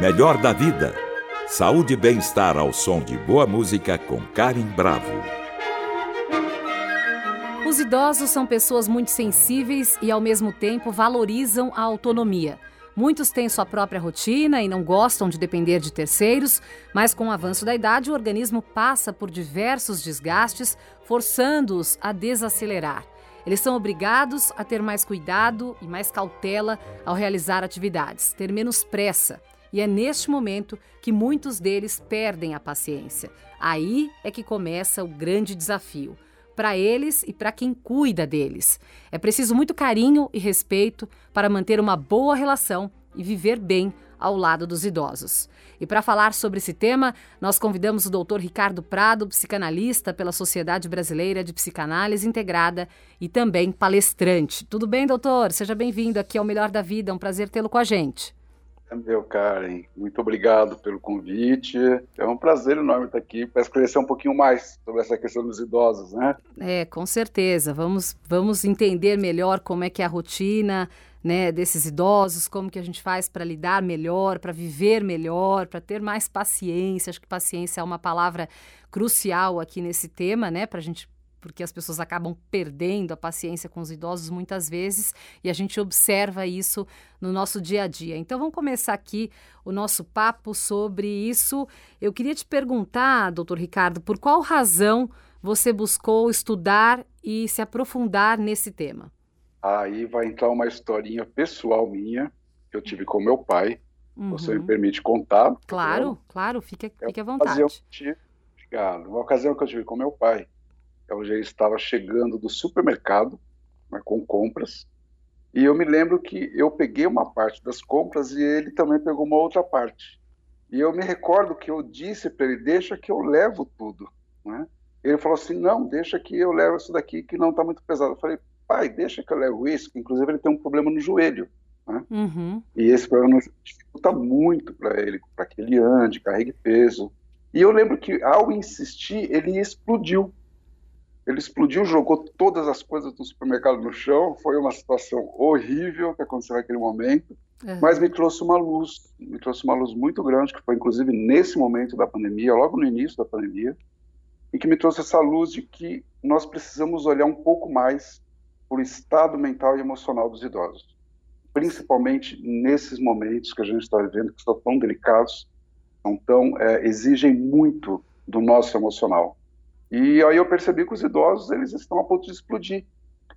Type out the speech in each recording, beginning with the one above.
Melhor da vida. Saúde e bem-estar ao som de boa música com Karen Bravo. Os idosos são pessoas muito sensíveis e, ao mesmo tempo, valorizam a autonomia. Muitos têm sua própria rotina e não gostam de depender de terceiros, mas com o avanço da idade, o organismo passa por diversos desgastes, forçando-os a desacelerar. Eles são obrigados a ter mais cuidado e mais cautela ao realizar atividades, ter menos pressa. E é neste momento que muitos deles perdem a paciência. Aí é que começa o grande desafio para eles e para quem cuida deles. É preciso muito carinho e respeito para manter uma boa relação e viver bem ao lado dos idosos. E para falar sobre esse tema, nós convidamos o Dr. Ricardo Prado, psicanalista pela Sociedade Brasileira de Psicanálise Integrada e também palestrante. Tudo bem, doutor? Seja bem-vindo aqui ao Melhor da Vida. É um prazer tê-lo com a gente. Meu Karen, muito obrigado pelo convite. É um prazer enorme estar aqui para esclarecer um pouquinho mais sobre essa questão dos idosos, né? É, com certeza. Vamos, vamos entender melhor como é que é a rotina né, desses idosos, como que a gente faz para lidar melhor, para viver melhor, para ter mais paciência. Acho que paciência é uma palavra crucial aqui nesse tema, né, para a gente porque as pessoas acabam perdendo a paciência com os idosos muitas vezes e a gente observa isso no nosso dia a dia. Então vamos começar aqui o nosso papo sobre isso. Eu queria te perguntar, doutor Ricardo, por qual razão você buscou estudar e se aprofundar nesse tema? Aí vai entrar uma historinha pessoal minha que eu tive com meu pai. Uhum. Você me permite contar? Claro, claro, fique, fique à vontade. Obrigado. Uma ocasião que eu tive com meu pai onde ele estava chegando do supermercado né, com compras. E eu me lembro que eu peguei uma parte das compras e ele também pegou uma outra parte. E eu me recordo que eu disse para ele: deixa que eu levo tudo. Né? Ele falou assim: não, deixa que eu levo isso daqui que não está muito pesado. Eu falei: pai, deixa que eu levo isso. Que, inclusive, ele tem um problema no joelho. Né? Uhum. E esse problema dificulta muito para ele, para que ele ande, carregue peso. E eu lembro que, ao insistir, ele explodiu. Ele explodiu, jogou todas as coisas do supermercado no chão. Foi uma situação horrível que aconteceu naquele momento, uhum. mas me trouxe uma luz, me trouxe uma luz muito grande, que foi inclusive nesse momento da pandemia, logo no início da pandemia, e que me trouxe essa luz de que nós precisamos olhar um pouco mais para o estado mental e emocional dos idosos, principalmente nesses momentos que a gente está vivendo, que são tão delicados, são tão é, exigem muito do nosso emocional. E aí eu percebi que os idosos eles estão a ponto de explodir.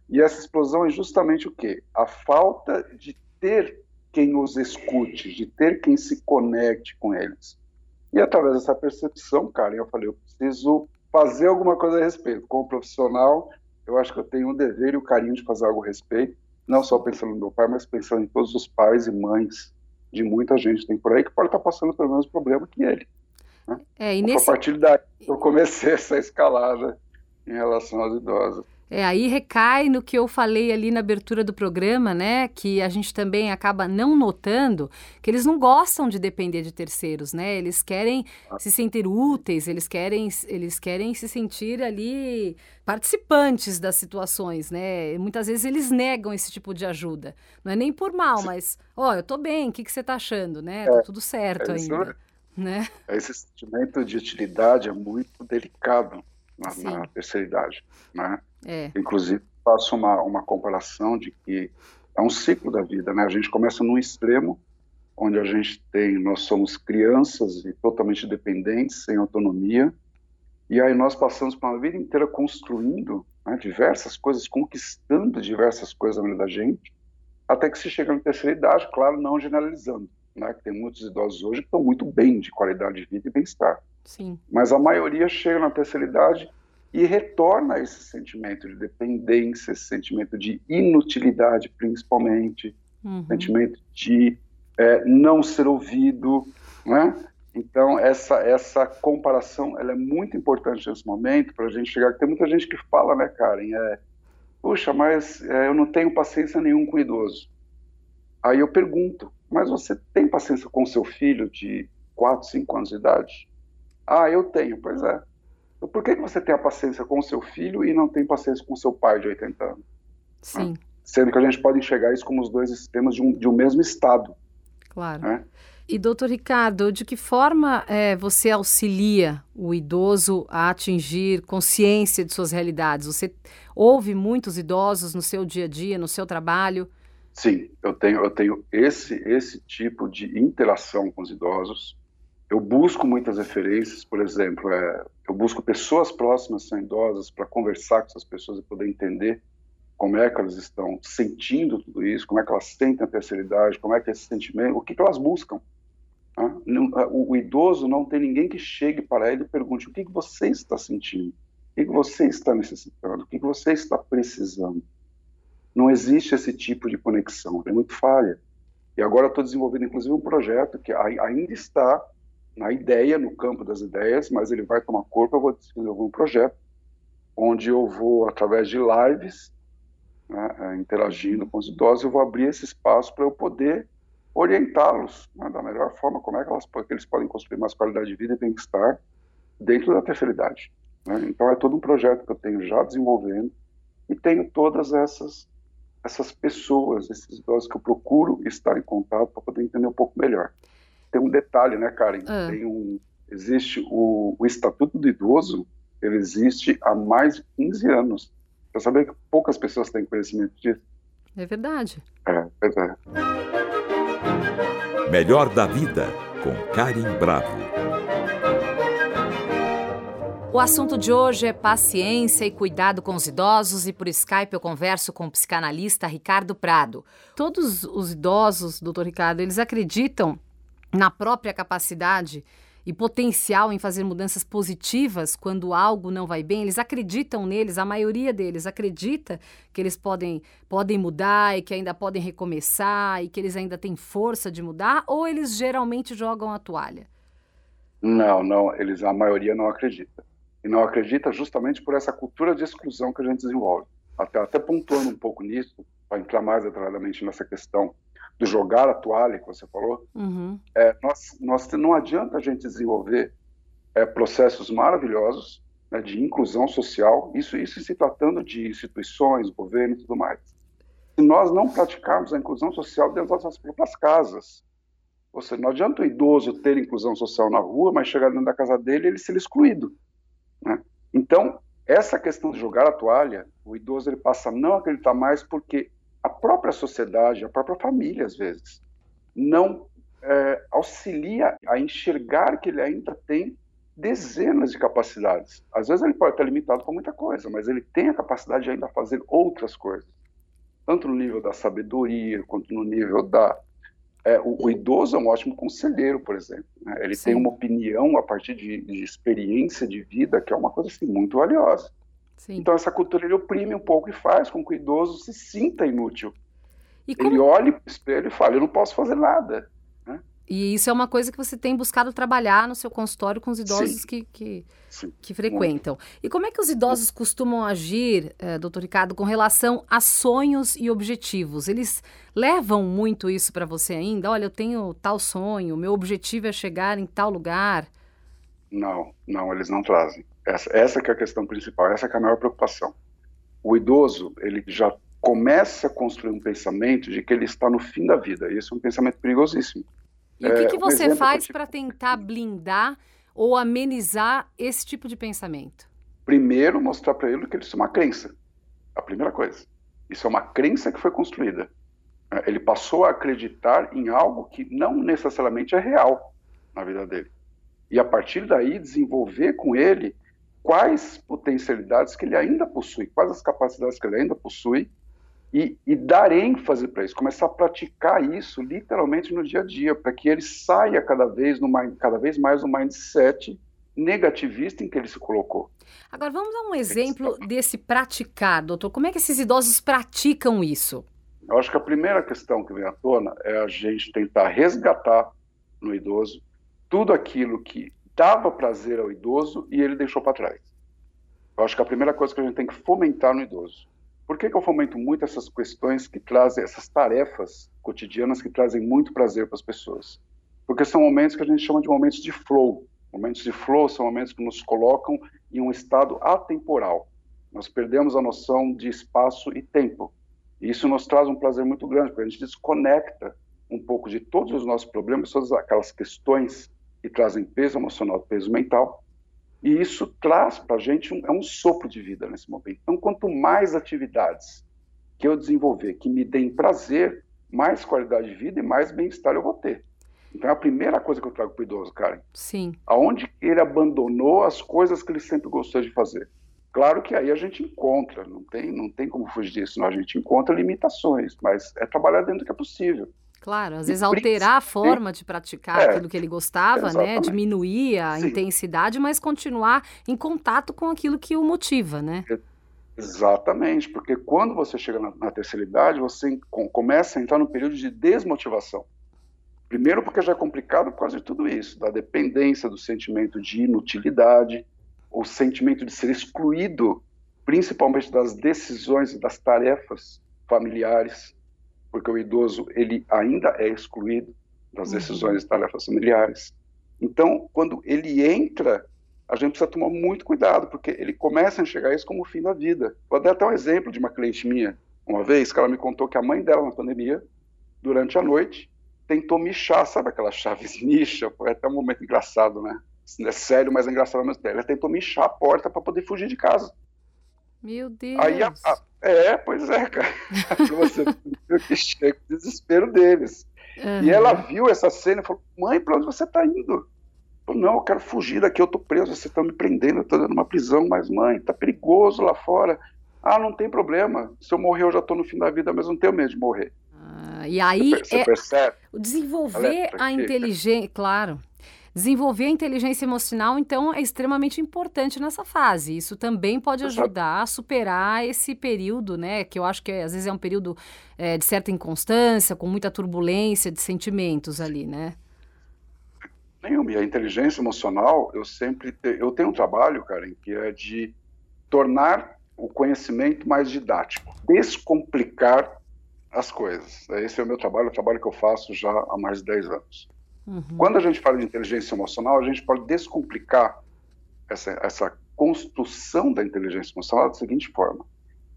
E essa explosão é justamente o quê? A falta de ter quem os escute, de ter quem se conecte com eles. E através dessa percepção, cara, eu falei, eu preciso fazer alguma coisa a respeito. Como profissional, eu acho que eu tenho o dever e o carinho de fazer algo a respeito, não só pensando no meu pai, mas pensando em todos os pais e mães de muita gente tem por aí que pode estar passando pelo mesmo problema que ele. Né? É, e nesse... A partir daí eu comecei essa escalada em relação aos idosos. É, aí recai no que eu falei ali na abertura do programa, né? Que a gente também acaba não notando que eles não gostam de depender de terceiros, né? Eles querem ah. se sentir úteis, eles querem, eles querem se sentir ali participantes das situações, né? Muitas vezes eles negam esse tipo de ajuda. Não é nem por mal, mas, ó, oh, eu tô bem, o que, que você tá achando, né? Tá é, tá tudo certo é ainda. Né? Esse sentimento de utilidade é muito delicado na, na terceira idade. Né? É. Inclusive, faço uma, uma comparação de que é um ciclo da vida. Né? A gente começa num extremo, onde a gente tem, nós somos crianças e totalmente dependentes, sem autonomia, e aí nós passamos uma vida inteira construindo né, diversas coisas, conquistando diversas coisas na vida da gente, até que se chega na terceira idade, claro, não generalizando né, que tem muitos idosos hoje que estão muito bem de qualidade de vida e bem-estar. Sim. Mas a maioria chega na terceira idade e retorna esse sentimento de dependência, esse sentimento de inutilidade, principalmente, uhum. sentimento de é, não ser ouvido, né? Então essa essa comparação ela é muito importante nesse momento para a gente chegar. Tem muita gente que fala, né, Karen? É, Puxa, mas é, eu não tenho paciência nenhum com idoso. Aí eu pergunto, mas você tem paciência com seu filho de 4, 5 anos de idade? Ah, eu tenho, pois é. Então, por que, você tem a paciência com o seu filho e não tem paciência com seu pai de 80 anos? Sim. Sendo que a gente pode enxergar isso como os dois sistemas de um, de um mesmo estado. Claro. Né? E, doutor Ricardo, de que forma é, você auxilia o idoso a atingir consciência de suas realidades? Você ouve muitos idosos no seu dia a dia, no seu trabalho? Sim, eu tenho, eu tenho esse, esse tipo de interação com os idosos. Eu busco muitas referências, por exemplo, é, eu busco pessoas próximas são idosas para conversar com essas pessoas e poder entender como é que elas estão sentindo tudo isso, como é que elas sentem a terceira idade, como é que é esse sentimento, o que, que elas buscam. Né? O, o, idoso não tem ninguém que chegue para ele e pergunte o que, que você está sentindo, o que, que você está necessitando, o que, que você está precisando. Não existe esse tipo de conexão, é muito falha. E agora estou desenvolvendo, inclusive, um projeto que ainda está na ideia, no campo das ideias, mas ele vai tomar corpo. Eu vou desenvolver um projeto onde eu vou, através de lives, né, é, interagindo com os idosos, eu vou abrir esse espaço para eu poder orientá-los né, da melhor forma, como é que, elas, que eles podem construir mais qualidade de vida e bem-estar dentro da terceira idade. Né? Então é todo um projeto que eu tenho já desenvolvendo e tenho todas essas essas pessoas, esses idosos que eu procuro estar em contato para poder entender um pouco melhor tem um detalhe, né, Karen? Ah. Tem um, existe o, o Estatuto do Idoso, ele existe há mais de 15 anos. Você saber que poucas pessoas têm conhecimento disso? É verdade. É, verdade. Melhor da Vida, com Karen Bravo. O assunto de hoje é paciência e cuidado com os idosos e por Skype eu converso com o psicanalista Ricardo Prado. Todos os idosos, doutor Ricardo, eles acreditam na própria capacidade e potencial em fazer mudanças positivas quando algo não vai bem, eles acreditam neles, a maioria deles acredita que eles podem, podem mudar e que ainda podem recomeçar e que eles ainda têm força de mudar, ou eles geralmente jogam a toalha? Não, não, eles a maioria não acredita. E não acredita justamente por essa cultura de exclusão que a gente desenvolve. Até, até pontuando um pouco nisso, para entrar mais detalhadamente nessa questão do jogar a toalha que você falou, uhum. é, nós, nós não adianta a gente desenvolver é, processos maravilhosos né, de inclusão social, isso, isso se tratando de instituições, governo e tudo mais. Se nós não praticarmos a inclusão social dentro das nossas próprias casas, ou seja, não adianta o idoso ter inclusão social na rua, mas chegar dentro da casa dele e ele ser excluído. Né? Então, essa questão de jogar a toalha, o idoso ele passa a não acreditar mais porque a própria sociedade, a própria família, às vezes, não é, auxilia a enxergar que ele ainda tem dezenas de capacidades. Às vezes ele pode estar limitado por muita coisa, mas ele tem a capacidade de ainda fazer outras coisas, tanto no nível da sabedoria quanto no nível da é, o, o, idoso é um ótimo conselheiro, por exemplo. Né? Ele Sim. tem uma opinião a partir de, de, experiência de vida que é uma coisa assim, muito valiosa. Sim. Então essa cultura ele oprime um pouco e faz com que o idoso se sinta inútil. Como... Ele olha para o espelho e fala: Eu não posso fazer nada. E isso é uma coisa que você tem buscado trabalhar no seu consultório com os idosos Sim. que, que, que frequentam. E como é que os idosos costumam agir, eh, doutor Ricardo, com relação a sonhos e objetivos? Eles levam muito isso para você ainda? Olha, eu tenho tal sonho, meu objetivo é chegar em tal lugar. Não, não, eles não trazem. Essa, essa que é a questão principal, essa é a maior preocupação. O idoso, ele já começa a construir um pensamento de que ele está no fim da vida. E esse é um pensamento perigosíssimo. E é, o que, que você um faz para tentar blindar ou amenizar esse tipo de pensamento? Primeiro, mostrar para ele que isso é uma crença. A primeira coisa. Isso é uma crença que foi construída. É, ele passou a acreditar em algo que não necessariamente é real na vida dele. E a partir daí desenvolver com ele quais potencialidades que ele ainda possui, quais as capacidades que ele ainda possui, e, e dar ênfase para isso, começar a praticar isso literalmente no dia a dia, para que ele saia cada vez, no, cada vez mais no mindset negativista em que ele se colocou. Agora, vamos dar um exemplo desse praticar, doutor. Como é que esses idosos praticam isso? Eu acho que a primeira questão que vem à tona é a gente tentar resgatar no idoso tudo aquilo que dava prazer ao idoso e ele deixou para trás. Eu acho que a primeira coisa que a gente tem que fomentar no idoso. Por que, que eu fomento muito essas questões que trazem, essas tarefas cotidianas que trazem muito prazer para as pessoas? Porque são momentos que a gente chama de momentos de flow. Momentos de flow são momentos que nos colocam em um estado atemporal. Nós perdemos a noção de espaço e tempo. E isso nos traz um prazer muito grande, porque a gente desconecta um pouco de todos os nossos problemas, todas aquelas questões que trazem peso emocional, peso mental, e isso traz para a gente um, é um sopro de vida nesse momento. Então, quanto mais atividades que eu desenvolver que me deem prazer, mais qualidade de vida e mais bem-estar eu vou ter. Então é a primeira coisa que eu trago para o idoso, Karen. Sim. Aonde ele abandonou as coisas que ele sempre gostou de fazer. Claro que aí a gente encontra, não tem, não tem como fugir disso, não. a gente encontra limitações, mas é trabalhar dentro do que é possível. Claro, às vezes alterar a forma de praticar é, aquilo que ele gostava, né? exatamente. né? Diminuir a Sim. intensidade, mas continuar em contato com aquilo que o motiva, né? Exatamente, porque quando você chega na, na terceira idade, você com, começa a entrar no período de desmotivação. Primeiro porque já é complicado por causa de tudo isso, da dependência, do sentimento de inutilidade, o sentimento de ser excluído, principalmente das decisões e das tarefas familiares, porque o idoso ele ainda é excluído das uhum. decisões e tarefas familiares. Então, quando ele entra, a gente precisa tomar muito cuidado, porque ele começa a enxergar isso como o fim da vida. Vou dar até um exemplo de uma cliente minha, uma vez, que ela me contou que a mãe dela, na pandemia, durante a noite, tentou michar, sabe aquelas chaves micha? Foi até um momento engraçado, né? É sério, mas é engraçado ao mesmo tempo. Ela tentou michar a porta para poder fugir de casa. Meu Deus! Aí a, a, é, pois é, cara. Você viu que chega o desespero deles. Uhum. E ela viu essa cena e falou: Mãe, para onde você está indo? Falou, não, eu quero fugir daqui, eu tô preso, vocês estão me prendendo, eu tô dando uma prisão, mas mãe, tá perigoso lá fora. Ah, não tem problema. Se eu morrer, eu já tô no fim da vida, mas não tenho medo de morrer. Ah, e aí você, é percebe? desenvolver a inteligência, claro. Desenvolver a inteligência emocional, então, é extremamente importante nessa fase. Isso também pode ajudar a superar esse período, né? Que eu acho que às vezes é um período é, de certa inconstância, com muita turbulência de sentimentos ali, né? Nenhuma. E a inteligência emocional, eu sempre te... eu tenho um trabalho, Karen, que é de tornar o conhecimento mais didático, descomplicar as coisas. Esse é o meu trabalho, o trabalho que eu faço já há mais de 10 anos. Uhum. Quando a gente fala de inteligência emocional, a gente pode descomplicar essa, essa construção da inteligência emocional da seguinte forma: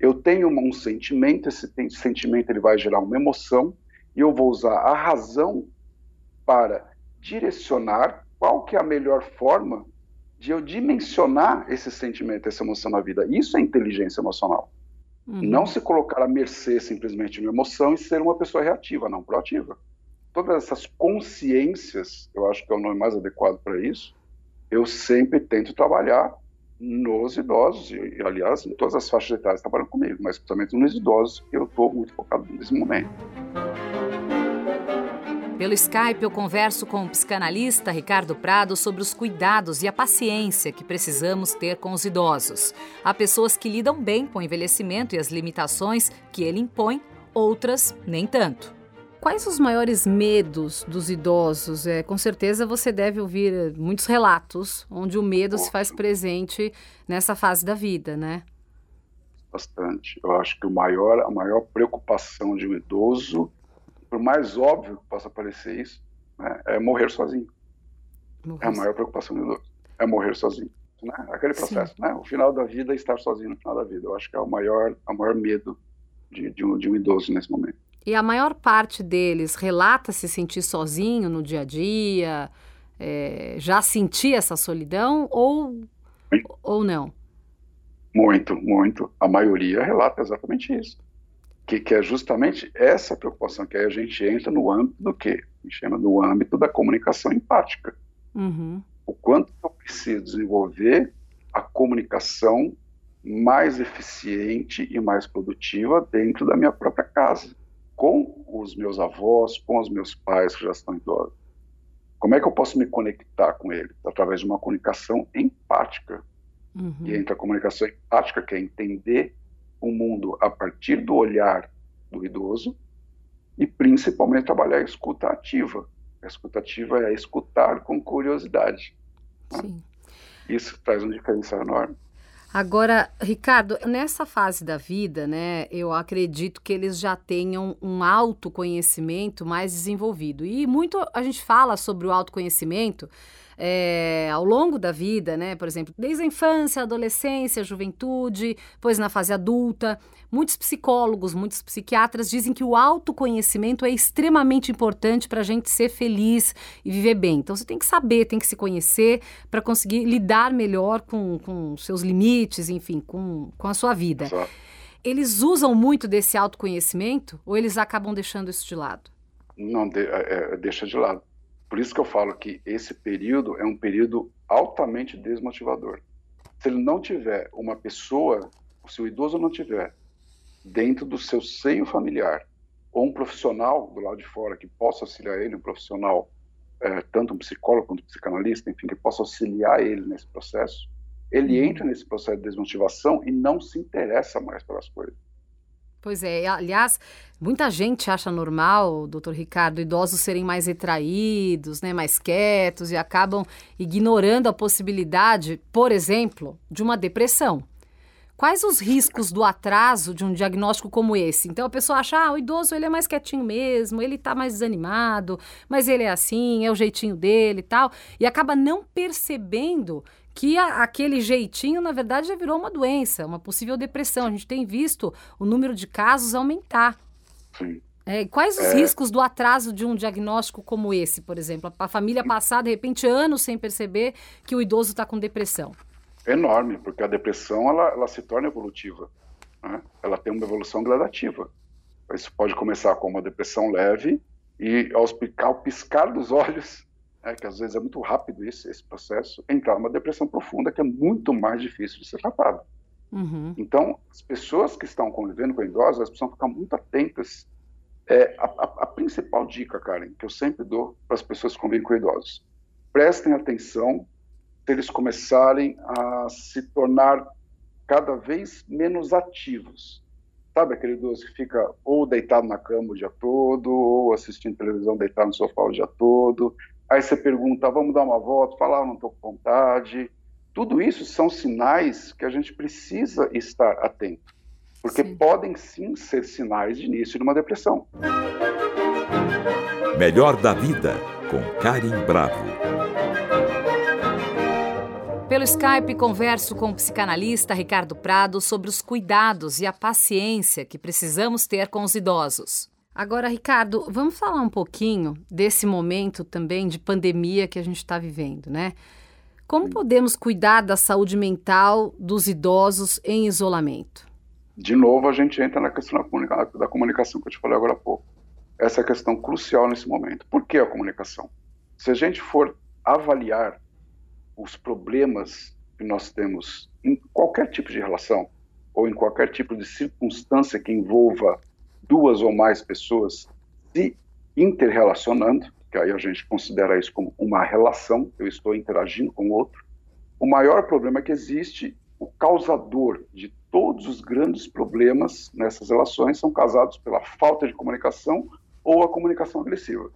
eu tenho um sentimento, esse sentimento ele vai gerar uma emoção e eu vou usar a razão para direcionar qual que é a melhor forma de eu dimensionar esse sentimento, essa emoção na vida. Isso é inteligência emocional. Uhum. Não se colocar à mercê simplesmente de uma emoção e ser uma pessoa reativa, não proativa todas essas consciências, eu acho que é o nome mais adequado para isso, eu sempre tento trabalhar nos idosos, e, aliás, em todas as faixas etárias trabalham comigo, mas principalmente nos idosos, eu estou muito focado nesse momento. Pelo Skype, eu converso com o psicanalista Ricardo Prado sobre os cuidados e a paciência que precisamos ter com os idosos. Há pessoas que lidam bem com o envelhecimento e as limitações que ele impõe, outras nem tanto. Quais os maiores medos dos idosos? É, com certeza você deve ouvir eh, muitos relatos onde o medo se faz presente nessa fase da vida, né? Bastante. Eu acho que o maior, a maior preocupação de um idoso, por mais óbvio que possa parecer isso, né, é morrer sozinho. Morrer. É a maior preocupação do idoso. É morrer sozinho. Né? Aquele processo, Sim. né? O final da vida é estar sozinho no final da vida. Eu acho que é o maior, o maior medo de, de, um, de um idoso nesse momento. E a maior parte deles relata se sentir sozinho no dia a dia, é, já sentir essa solidão ou, ou não? Muito, muito. A maioria relata exatamente isso. Que, que é justamente essa preocupação, que aí a gente entra no âmbito do quê? A gente chama no âmbito da comunicação empática. Uhum. O quanto eu preciso desenvolver a comunicação mais eficiente e mais produtiva dentro da minha própria casa com os meus avós, com os meus pais que já estão idosos. Como é que eu posso me conectar com eles? Através de uma comunicação empática. Uhum. E entre a comunicação empática, que é entender o mundo a partir do olhar do idoso, e principalmente trabalhar a escuta ativa. A escuta ativa é escutar com curiosidade. Né? Isso traz um diferencial enorme. Agora, Ricardo, nessa fase da vida, né, eu acredito que eles já tenham um autoconhecimento mais desenvolvido. E muito a gente fala sobre o autoconhecimento é, ao longo da vida, né? Por exemplo, desde a infância, adolescência, juventude, depois na fase adulta. Muitos psicólogos, muitos psiquiatras dizem que o autoconhecimento é extremamente importante para a gente ser feliz e viver bem. Então você tem que saber, tem que se conhecer para conseguir lidar melhor com, com seus limites, enfim, com, com a sua vida. Eles usam muito desse autoconhecimento ou eles acabam deixando isso de lado? Não, de, é, é deixa de lado. Por isso que eu falo que esse período é um período altamente desmotivador. Se ele não tiver uma pessoa, se o idoso não tiver dentro do seu seio familiar ou um profissional do lado de fora que possa auxiliar ele, um profissional, é, tanto um psicólogo quanto um psicanalista, enfim, que possa auxiliar ele nesse processo, ele uhum. entra nesse processo de desmotivação e não se interessa mais pelas coisas. Pois é, aliás, muita gente acha normal, doutor Ricardo, idosos serem mais retraídos, né, mais quietos e acabam ignorando a possibilidade, por exemplo, de uma depressão. Quais os riscos do atraso de um diagnóstico como esse? Então a pessoa acha, ah, o idoso ele é mais quietinho mesmo, ele está mais desanimado, mas ele é assim, é o jeitinho dele e tal, e acaba não percebendo que a, aquele jeitinho, na verdade, já virou uma doença, uma possível depressão. A gente tem visto o número de casos aumentar. Sim. É, quais os é... riscos do atraso de um diagnóstico como esse, por exemplo? A família passar, de repente, anos sem perceber que o idoso está com depressão. Enorme, porque a depressão ela, ela se torna evolutiva. Né? Ela tem uma evolução gradativa. Isso pode começar com uma depressão leve e, ao piscar, ao piscar dos olhos, é, que às vezes é muito rápido esse, esse processo, entrar numa depressão profunda que é muito mais difícil de ser tratada. Uhum. Então, as pessoas que estão convivendo com idosos, elas precisam ficar muito atentas. É, a, a, a, principal dica, Karen, que eu sempre dou para as pessoas que convivem com idosos, prestem atenção se eles começarem a se tornar cada vez menos ativos. Sabe aquele idoso que fica ou deitado na cama o dia todo, ou assistindo televisão deitado no sofá o dia todo, Aí você pergunta, vamos dar uma volta? Fala, ah, não estou com vontade. Tudo isso são sinais que a gente precisa estar atento, porque sim. podem sim ser sinais de início de uma depressão. Melhor da vida com Karim Bravo. Pelo Skype, converso com o psicanalista Ricardo Prado sobre os cuidados e a paciência que precisamos ter com os idosos. Agora, Ricardo, vamos falar um pouquinho desse momento também de pandemia que a gente está vivendo, né? Como podemos cuidar da saúde mental dos idosos em isolamento? De novo, a gente entra na questão da comunicação que eu te falei agora há pouco. Essa é a questão crucial nesse momento. Por que a comunicação? Se a gente for avaliar os problemas que nós temos em qualquer tipo de relação ou em qualquer tipo de circunstância que envolva duas ou mais pessoas se interrelacionando, que aí a gente considera isso como uma relação, eu estou interagindo com o outro. O maior problema que existe, o causador de todos os grandes problemas nessas relações são causados pela falta de comunicação ou a comunicação agressiva.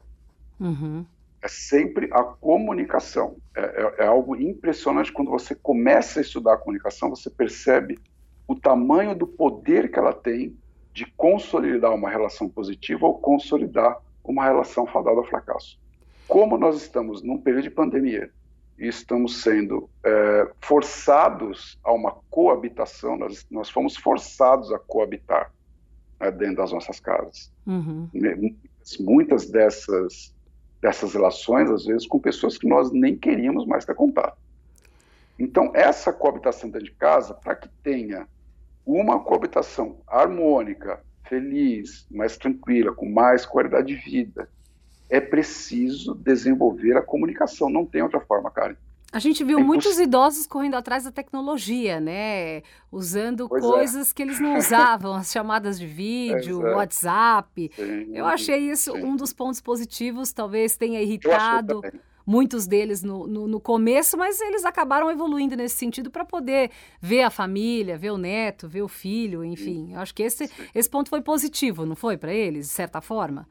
Uhum. É sempre a comunicação. É, é, é, algo impressionante quando você começa a estudar a comunicação, você percebe o tamanho do poder que ela tem de consolidar uma relação positiva ou consolidar uma relação fadada ao fracasso. Como nós estamos num período de pandemia e estamos sendo é, forçados a uma coabitação, nós, nós fomos forçados a coabitar né, dentro das nossas casas. Uhum. Muitas dessas, dessas relações, às vezes, com pessoas que nós nem queríamos mais ter contato. Então, essa coabitação dentro de casa, para que tenha uma coabitação harmônica, feliz, mais tranquila, com mais qualidade de vida, é preciso desenvolver a comunicação. Não tem outra forma, Karen. A gente viu é muitos idosos correndo atrás da tecnologia, né? Usando pois é. coisas é. que eles não usavam, as chamadas de vídeo, é. WhatsApp. Sim, Eu achei isso sim. um dos pontos positivos, talvez tenha irritado muitos deles no, no, no começo, mas eles acabaram evoluindo nesse sentido para poder ver a família, ver o neto, ver o filho, enfim. Eu acho que esse, esse ponto foi positivo, não foi para eles, de certa forma?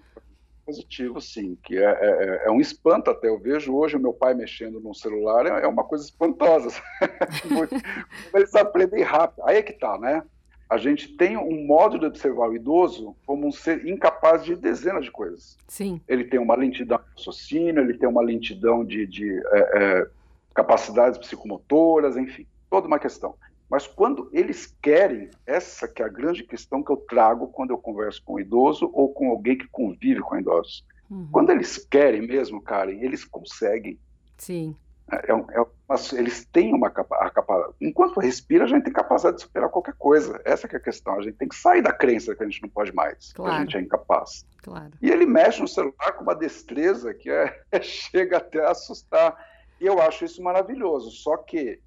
positivo, sim, que é, é, é, um espanto até. Eu vejo hoje o meu pai mexendo no celular, é, é uma coisa espantosa. Eles aprendem rápido. Aí é que tá, né? A gente tem um modo de observar o idoso como um ser incapaz de dezenas de coisas. Sim. Ele tem uma lentidão de raciocínio, ele tem uma lentidão de, de é, é, capacidades psicomotoras, enfim, toda uma questão. Mas quando eles querem, essa que é a grande questão que eu trago quando eu converso com um idoso ou com alguém que convive com idosos. Uhum. Quando eles querem mesmo, Karen, eles conseguem. Sim. É, é, é uma, eles têm uma capacidade. Enquanto respira, a gente tem capacidade de superar qualquer coisa. Essa é a questão. A gente tem que sair da crença que a gente não pode mais, claro. que a gente é incapaz. Claro. E ele mexe no celular com uma destreza que é, chega até a assustar. E eu acho isso maravilhoso. Só que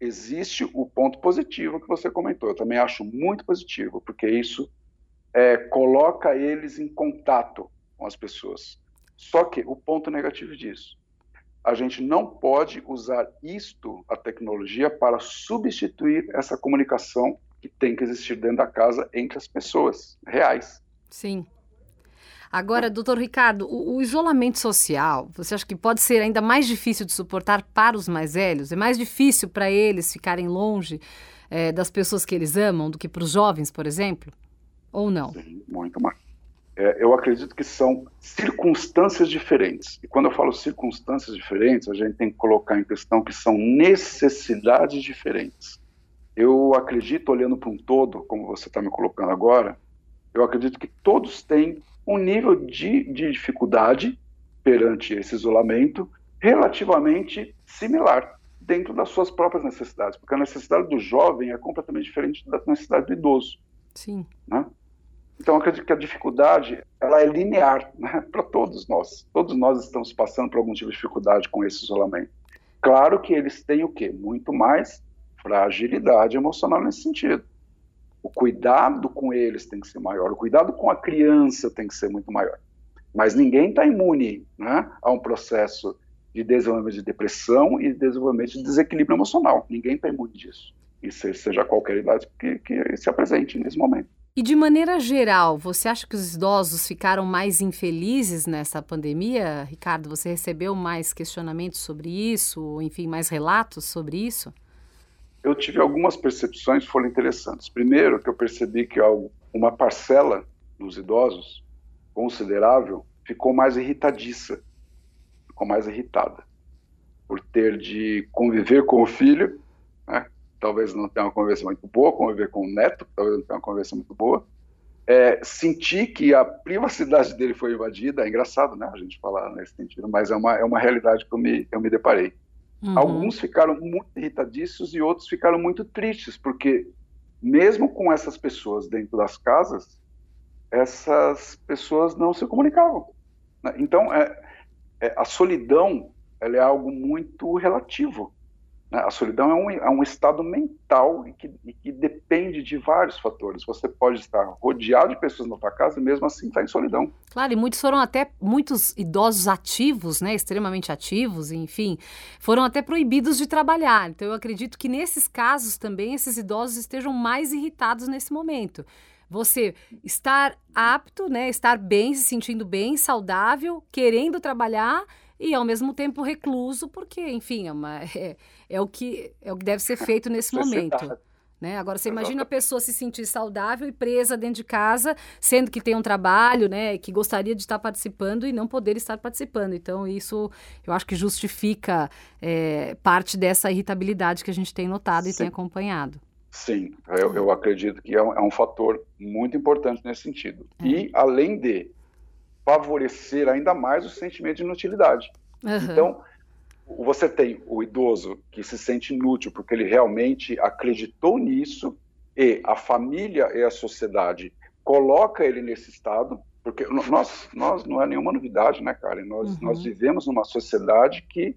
existe o ponto positivo que você comentou. Eu também acho muito positivo, porque isso é, coloca eles em contato com as pessoas. Só que o ponto negativo disso, a gente não pode usar isto, a tecnologia, para substituir essa comunicação que tem que existir dentro da casa entre as pessoas reais. Sim. Agora, doutor Ricardo, o, o, isolamento social, você acha que pode ser ainda mais difícil de suportar para os mais velhos? É mais difícil para eles ficarem longe é, das pessoas que eles amam do que para os jovens, por exemplo? Ou não? Sim, muito mais. É, eu acredito que são circunstâncias diferentes. E quando eu falo circunstâncias diferentes, a gente tem que colocar em questão que são necessidades diferentes. Eu acredito, olhando para um todo, como você está me colocando agora, eu acredito que todos têm um nível de, de dificuldade perante esse isolamento relativamente similar dentro das suas próprias necessidades, porque a necessidade do jovem é completamente diferente da necessidade do idoso. Sim. Né? Então, acredito que a dificuldade ela é linear né, para todos nós. Todos nós estamos passando por algum tipo de dificuldade com esse isolamento. Claro que eles têm o quê? Muito mais fragilidade emocional nesse sentido o cuidado com eles tem que ser maior, o cuidado com a criança tem que ser muito maior. Mas ninguém está imune né, a um processo de desenvolvimento de depressão e desenvolvimento de desequilíbrio emocional. Ninguém está imune disso. E seja qualquer idade que, que se apresente nesse momento. E de maneira geral, você acha que os idosos ficaram mais infelizes nessa pandemia? Ricardo, você recebeu mais questionamentos sobre isso, enfim, mais relatos sobre isso? eu tive algumas percepções que foram interessantes. Primeiro, que eu percebi que uma parcela dos idosos, considerável, ficou mais irritadiça, ficou mais irritada, por ter de conviver com o filho? Talvez não tenha uma conversa muito boa, conviver com o neto, talvez não tenha uma conversa muito boa, é, sentir que a privacidade dele foi invadida, é engraçado, né, a gente falar nesse sentido, mas é uma, é uma realidade que eu me, eu me deparei. Uhum. Alguns ficaram muito irritadíssimos e outros ficaram muito tristes, porque mesmo com essas pessoas dentro das casas, essas pessoas não se comunicavam. Né? Então, é, é, a solidão ela é algo muito relativo. Né? A solidão é um, é um estado mental e que, e que, depende de vários fatores. Você pode estar rodeado de pessoas na sua casa e mesmo assim estar em solidão. Claro, e muitos foram até, muitos idosos ativos, né, extremamente ativos, enfim, foram até proibidos de trabalhar. Então eu acredito que nesses casos também esses idosos estejam mais irritados nesse momento você estar apto, né, estar bem, se sentindo bem, saudável, querendo trabalhar e ao mesmo tempo recluso, porque, enfim, é, uma, é, é o, que, é o que deve ser feito nesse momento. Né? Agora, você imagina a pessoa se sentir saudável e presa dentro de casa, sendo que tem um trabalho, né, que gostaria de estar participando e não poder estar participando. Então, isso eu acho que justifica é, parte dessa irritabilidade que a gente tem notado Sim. e tem acompanhado. Sim, eu, eu acredito que é um, é um, fator muito importante nesse sentido. É. E, além de favorecer ainda mais o sentimento de inutilidade. Uhum. Então, você tem o idoso que se sente inútil porque ele realmente acreditou nisso e a família e a sociedade coloca ele nesse estado, porque nós, nós não é nenhuma novidade, né, Karen? Nós, uhum. nós vivemos numa sociedade que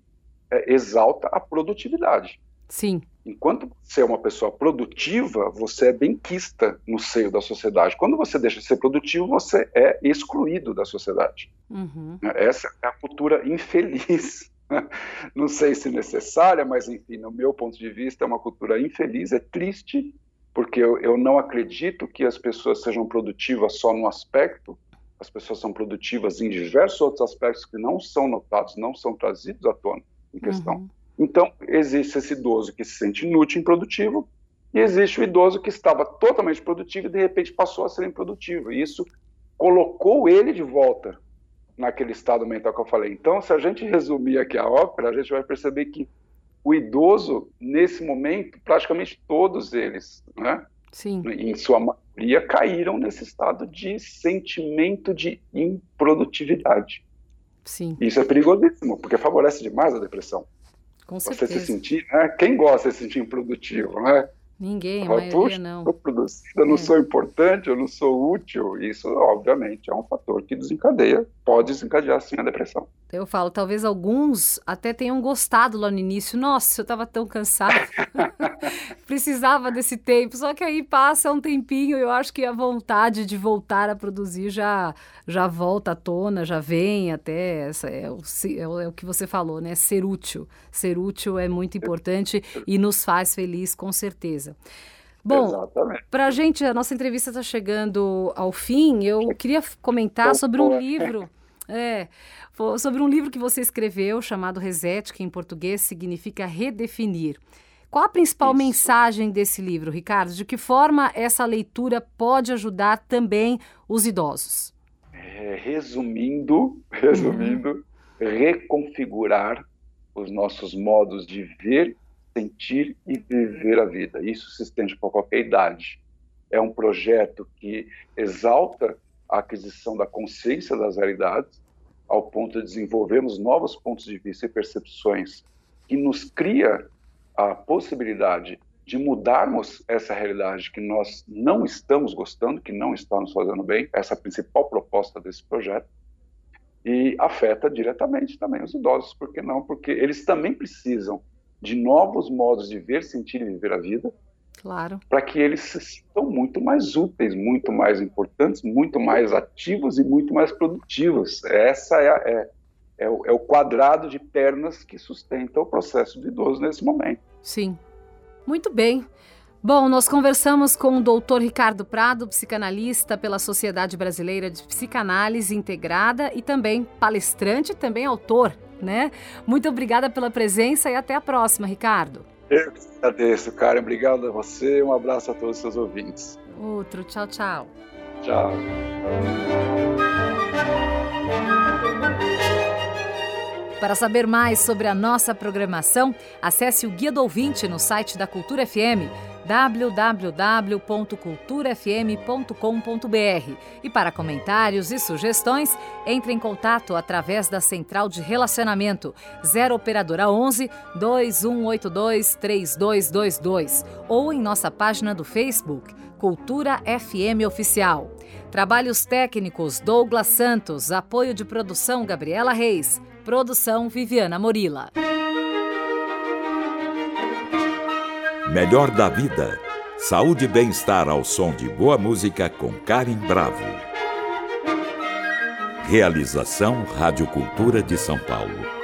é, exalta a produtividade. Sim. Enquanto você é uma pessoa produtiva, você é benquista no seio da sociedade. Quando você deixa de ser produtivo, você é excluído da sociedade. Uhum. Essa é a cultura infeliz. Não sei se necessária, mas enfim, no meu ponto de vista, é uma cultura infeliz, é triste, porque eu, eu não acredito que as pessoas sejam produtivas só no aspecto as pessoas são produtivas em diversos outros aspectos que não são notados, não são trazidos à tona em questão. Uhum. Então, existe esse idoso que se sente inútil, improdutivo, e existe o idoso que estava totalmente produtivo e de repente passou a ser improdutivo. E isso colocou ele de volta naquele estado mental que eu falei. Então, se a gente resumir aqui a ópera, a gente vai perceber que o idoso, nesse momento, praticamente todos eles, né, Sim. em sua maioria, caíram nesse estado de sentimento de improdutividade. Sim. Isso é perigosíssimo, porque favorece demais a depressão. Com Você se sentir, né? Quem gosta de se sentir improdutivo, né? Ninguém, a maioria não. Estou produzindo, eu não é. sou importante, eu não sou útil. Isso, obviamente, é um fator que desencadeia, pode desencadear, sim, a depressão. Eu falo, talvez alguns até tenham gostado lá no início. Nossa, eu estava tão cansado. Precisava desse tempo. Só que aí passa um tempinho, eu acho que a vontade de voltar a produzir já, já volta à tona, já vem até. Essa, é, o, é, o, é o que você falou, né? Ser útil. Ser útil é muito importante e nos faz feliz, com certeza. Bom, para a gente, a nossa entrevista está chegando ao fim. Eu queria comentar sobre um livro. É, sobre um livro que você escreveu chamado Reset, que em português significa redefinir. Qual a principal Isso. mensagem desse livro, Ricardo? De que forma essa leitura pode ajudar também os idosos? É, resumindo, resumindo, uhum. reconfigurar os nossos modos de ver, sentir e viver a vida. Isso se estende para qualquer idade. É um projeto que exalta a aquisição da consciência das realidades, ao ponto de desenvolvermos novos pontos de vista e percepções que nos cria a possibilidade de mudarmos essa realidade que nós não estamos gostando, que não está nos fazendo bem, essa é a principal proposta desse projeto, e afeta diretamente também os idosos, por que não? Porque eles também precisam de novos modos de ver, sentir e viver a vida, Claro. Para que eles se sintam muito mais úteis, muito mais importantes, muito mais ativos e muito mais produtivos. Essa é, a, é, é, o, é o quadrado de pernas que sustenta o processo do idoso nesse momento. Sim. Muito bem. Bom, nós conversamos com o doutor Ricardo Prado, psicanalista pela Sociedade Brasileira de Psicanálise Integrada e também palestrante, também autor, né? Muito obrigada pela presença e até a próxima, Ricardo. Eu que agradeço, Karen. Obrigado a você. Um abraço a todos os seus ouvintes. Outro. Tchau, tchau. Tchau. Para saber mais sobre a nossa programação, acesse o Guia do Ouvinte no site da Cultura FM www.culturafm.com.br. E para comentários e sugestões, entre em contato através da Central de Relacionamento 0 operadora 11 2182 3222 ou em nossa página do Facebook Cultura FM Oficial. Trabalhos técnicos Douglas Santos, apoio de produção Gabriela Reis, produção Viviana Morila. Melhor da vida. Saúde e bem-estar ao som de boa música com Karen Bravo. Realização Rádio Cultura de São Paulo.